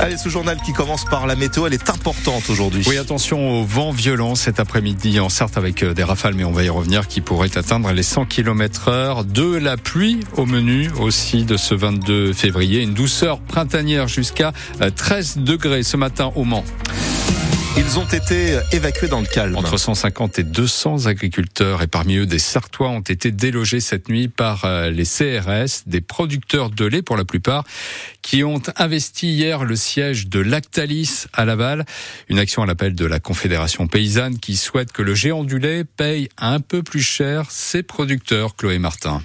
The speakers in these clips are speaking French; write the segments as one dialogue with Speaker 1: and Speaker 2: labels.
Speaker 1: Allez, ce journal qui commence par la météo, elle est importante aujourd'hui.
Speaker 2: Oui, attention au vent violent cet après-midi en Sarthe avec euh, des rafales, mais on va y revenir, qui pourraient atteindre les 100 km heure. De la pluie au menu aussi de ce 22 février. Une douceur printanière jusqu'à 13 euh, degrés ce matin au Mans.
Speaker 1: Ils ont été évacués dans le calme.
Speaker 2: Entre 150 et 200 agriculteurs et parmi eux des Sartois ont été délogés cette nuit par euh, les CRS, des producteurs de lait pour la plupart, qui ont investi hier le siège de Lactalis à Laval. Une action à l'appel de la Confédération paysanne qui souhaite que le géant du lait paye un peu plus cher ses producteurs, Chloé Martin.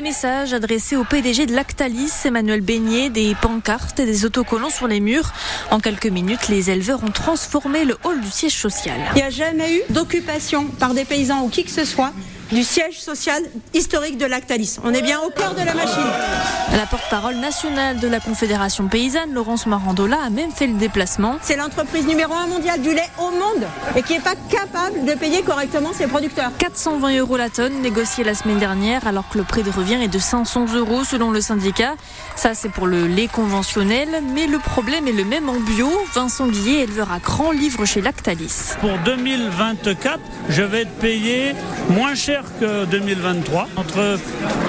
Speaker 3: Des messages adressés au PDG de Lactalis, Emmanuel Beignet, des pancartes et des autocollants sur les murs. En quelques minutes, les éleveurs ont transformé le hall du siège social.
Speaker 4: Il n'y a jamais eu d'occupation par des paysans ou qui que ce soit du siège social historique de Lactalis. On est bien au cœur de la machine.
Speaker 3: La porte-parole nationale de la Confédération paysanne, Laurence Marandola, a même fait le déplacement.
Speaker 4: C'est l'entreprise numéro un mondiale du lait au monde et qui n'est pas capable de payer correctement ses producteurs.
Speaker 3: 420 euros la tonne négociée la semaine dernière alors que le prix de revient est de 500 euros selon le syndicat. Ça c'est pour le lait conventionnel, mais le problème est le même en bio. Vincent Guillet, éleveur à Grand, livre chez Lactalis.
Speaker 5: Pour 2024, je vais être payé moins cher que 2023, entre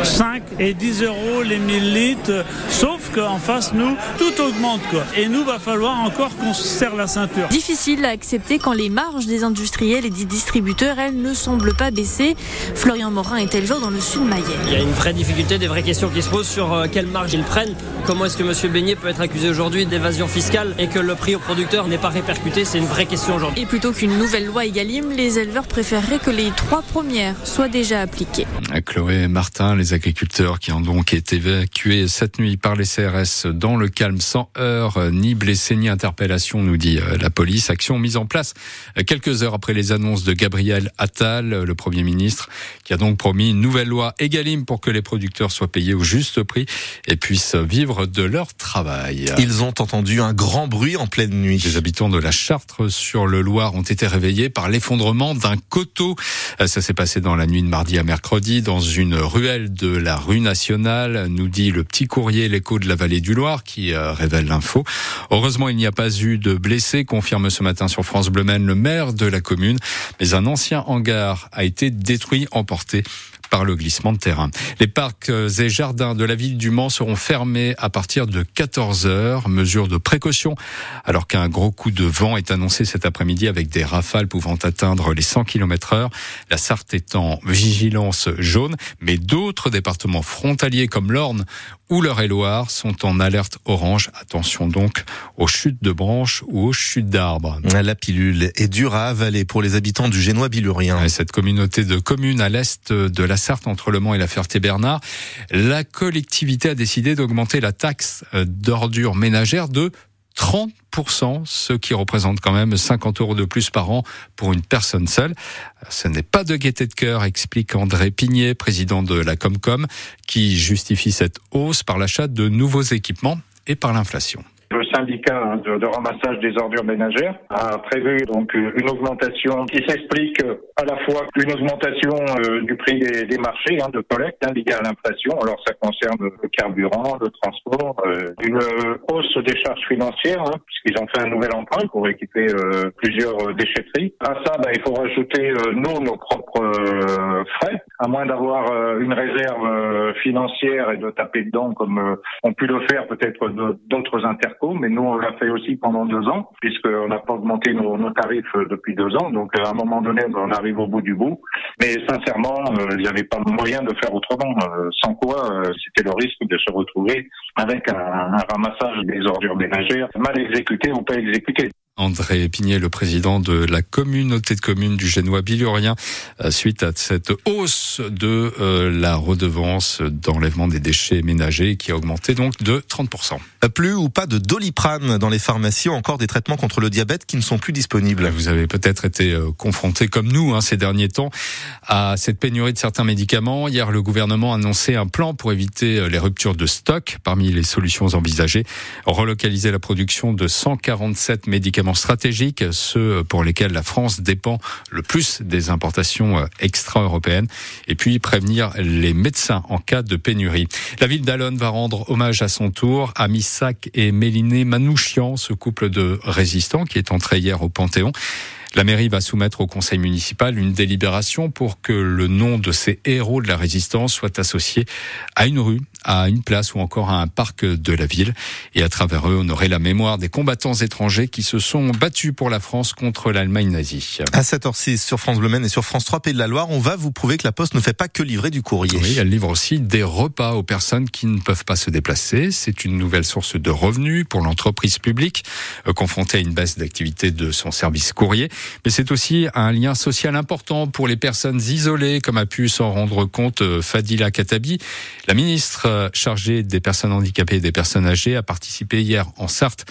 Speaker 5: 5 et 10 euros les 1000 litres, sauf qu'en face, nous, tout augmente. Quoi. Et nous, va falloir encore qu'on se serre la ceinture.
Speaker 3: Difficile à accepter quand les marges des industriels et des distributeurs, elles, ne semblent pas baisser. Florian Morin est éleveur dans le sud de Mayenne.
Speaker 6: Il y a une vraie difficulté, des vraies questions qui se posent sur euh, quelle marge ils prennent. Comment est-ce que M. Beignet peut être accusé aujourd'hui d'évasion fiscale et que le prix au producteur n'est pas répercuté? C'est une vraie question aujourd'hui.
Speaker 3: Et plutôt qu'une nouvelle loi Egalim, les éleveurs préféreraient que les trois premières soient déjà appliqué.
Speaker 2: Chloé Martin, les agriculteurs qui ont donc été évacués cette nuit par les CRS dans le calme sans heurts, ni blessés ni interpellation, nous dit euh, la police. Action mise en place euh, quelques heures après les annonces de Gabriel Attal, le Premier ministre, qui a donc promis une nouvelle loi Egalim pour que les producteurs soient payés au juste prix et puissent vivre de leur travail.
Speaker 1: Ils ont entendu un grand bruit en pleine nuit.
Speaker 2: Les habitants de la Chartre sur le Loir ont été réveillés par l'effondrement d'un coteau. Euh, ça s'est passé dans la nuit de mardi à mercredi dans une ruelle de la rue nationale, nous dit le petit courrier L'écho de la vallée du Loir qui euh, révèle l'info. Heureusement, il n'y a pas eu de blessés, confirme ce matin sur France Bleu le maire de la commune, mais un ancien hangar a été détruit, emporté par le glissement de terrain. Les parcs et jardins de la ville du Mans seront fermés à partir de 14 heures, mesure de précaution, alors qu'un gros coup de vent est annoncé cet après-midi avec des rafales pouvant atteindre les 100 km heure. La Sarthe est en vigilance jaune, mais d'autres départements frontaliers comme l'Orne ou l'Eure-et-Loire sont en alerte orange. Attention donc aux chutes de branches ou aux chutes d'arbres.
Speaker 1: La pilule est dure à avaler pour les habitants du Génois bilurien.
Speaker 2: Cette communauté de communes à l'est de la Sarthe entre Le Mans et la Ferté-Bernard, la collectivité a décidé d'augmenter la taxe d'ordures ménagères de 30%, ce qui représente quand même 50 euros de plus par an pour une personne seule. Ce n'est pas de gaieté de cœur, explique André Pigné, président de la Comcom, qui justifie cette hausse par l'achat de nouveaux équipements et par l'inflation
Speaker 7: syndicat de, de, ramassage des ordures ménagères a prévu donc une augmentation qui s'explique à la fois une augmentation euh, du prix des, marchés hein, de collecte hein, liée à l'inflation. Alors ça concerne le carburant, le transport, euh, une hausse des charges financières hein, puisqu'ils ont fait un nouvel emprunt pour équiper euh, plusieurs déchetteries. À ça, bah, il faut rajouter nous nos propres frais, à moins d'avoir une réserve financière et de taper dedans comme ont pu le faire peut-être d'autres intercoms mais nous, on l'a fait aussi pendant deux ans, puisqu'on n'a pas augmenté nos, tarifs depuis deux ans. Donc, à un moment donné, on arrive au bout du bout. Mais sincèrement, euh, il n'y avait pas moyen de faire autrement. Euh, sans quoi, euh, c'était le risque de se retrouver avec un, un ramassage des ordures ménagères mal exécuté ou pas exécuté.
Speaker 2: André Épinier, le président de la communauté de communes du Génois Bilurien, euh, suite à cette hausse de euh, la redevance d'enlèvement des déchets ménagers qui a augmenté donc de 30%.
Speaker 1: Plus ou pas de doliprane dans les pharmacies, encore des traitements contre le diabète qui ne sont plus disponibles.
Speaker 2: Vous avez peut-être été euh, confronté comme nous hein, ces derniers temps à cette pénurie de certains médicaments. Hier, le gouvernement a annoncé un plan pour éviter les ruptures de stock. Parmi les solutions envisagées, relocaliser la production de 147 médicaments stratégiques, ceux pour lesquels la France dépend le plus des importations extra-européennes, et puis prévenir les médecins en cas de pénurie. La ville d'Alonne va rendre hommage à son tour à Missak et Méliné Manouchian, ce couple de résistants qui est entré hier au Panthéon. La mairie va soumettre au conseil municipal une délibération pour que le nom de ces héros de la résistance soit associé à une rue, à une place ou encore à un parc de la ville. Et à travers eux, honorer la mémoire des combattants étrangers qui se sont battus pour la France contre l'Allemagne nazie.
Speaker 1: À 7h06 sur France Bleu et sur France 3 Pays de la Loire, on va vous prouver que la Poste ne fait pas que livrer du courrier.
Speaker 2: Oui, elle livre aussi des repas aux personnes qui ne peuvent pas se déplacer. C'est une nouvelle source de revenus pour l'entreprise publique, euh, confrontée à une baisse d'activité de son service courrier mais c'est aussi un lien social important pour les personnes isolées, comme a pu s'en rendre compte euh, Fadila Katabi. La ministre euh, chargée des personnes handicapées et des personnes âgées a participé hier en Sarthe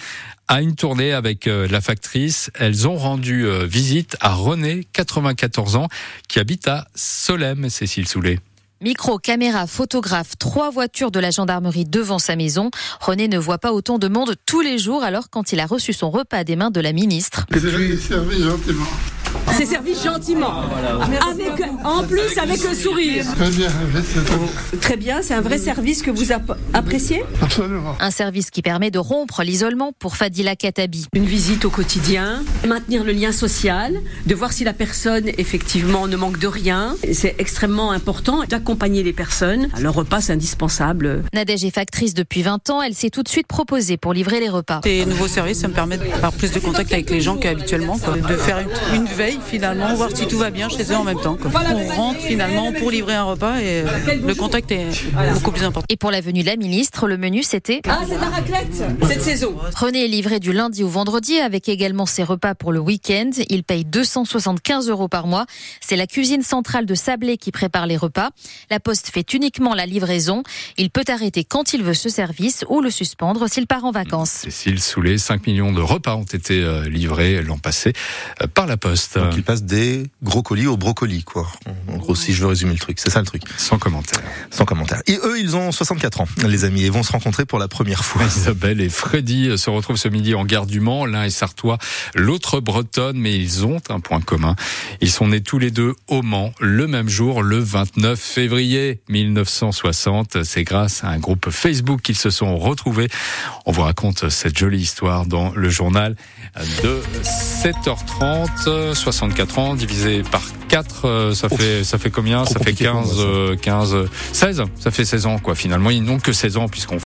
Speaker 2: à une tournée avec euh, la factrice. Elles ont rendu visite à René, 94 ans, qui habite à Solem, Cécile Soulet.
Speaker 8: Micro, caméra, photographe, trois voitures de la gendarmerie devant sa maison. René ne voit pas autant de monde tous les jours alors quand il a reçu son repas des mains de la ministre.
Speaker 9: C'est servi gentiment. Avec, en plus, avec un sourire.
Speaker 10: Très bien,
Speaker 9: Très bien, c'est un vrai service que vous appréciez
Speaker 10: Absolument.
Speaker 8: Un service qui permet de rompre l'isolement pour Fadila Katabi.
Speaker 9: Une visite au quotidien, maintenir le lien social, de voir si la personne effectivement ne manque de rien. C'est extrêmement important d'accompagner les personnes. Le repas, c'est indispensable.
Speaker 8: Nadège est factrice depuis 20 ans. Elle s'est tout de suite proposée pour livrer les repas.
Speaker 11: Ces nouveaux services, ça me permet d'avoir plus de contact avec les gens qu'habituellement, de faire une veille finalement, voir si tout va bien chez eux en même temps. On rentre finalement pour livrer un repas et euh, le contact est beaucoup plus important.
Speaker 8: Et pour la venue de la ministre, le menu c'était
Speaker 9: Ah, c'est la raclette cette saison.
Speaker 8: René est livré du lundi au vendredi avec également ses repas pour le week-end. Il paye 275 euros par mois. C'est la cuisine centrale de Sablé qui prépare les repas. La Poste fait uniquement la livraison. Il peut arrêter quand il veut ce service ou le suspendre s'il part en vacances.
Speaker 2: Cécile Soulet, 5 millions de repas ont été euh, livrés l'an passé euh, par la Poste.
Speaker 1: Donc il passe des gros colis aux brocolis, quoi. En gros, si je veux résumer le truc, c'est ça le truc.
Speaker 2: Sans commentaire.
Speaker 1: Sans commentaire. Et eux, ils ont 64 ans, les amis, et vont se rencontrer pour la première fois.
Speaker 2: Isabelle et Freddy se retrouvent ce midi en gare du Mans. L'un est sartois, l'autre bretonne, mais ils ont un point commun. Ils sont nés tous les deux au Mans, le même jour, le 29 février 1960. C'est grâce à un groupe Facebook qu'ils se sont retrouvés. On vous raconte cette jolie histoire dans le journal de 7h30. 64 ans divisé par 4, euh, ça fait ça fait combien? Ça fait 15 15 16, ça. fait 16 ans quoi finalement, ils n'ont que 16 ans puisqu'on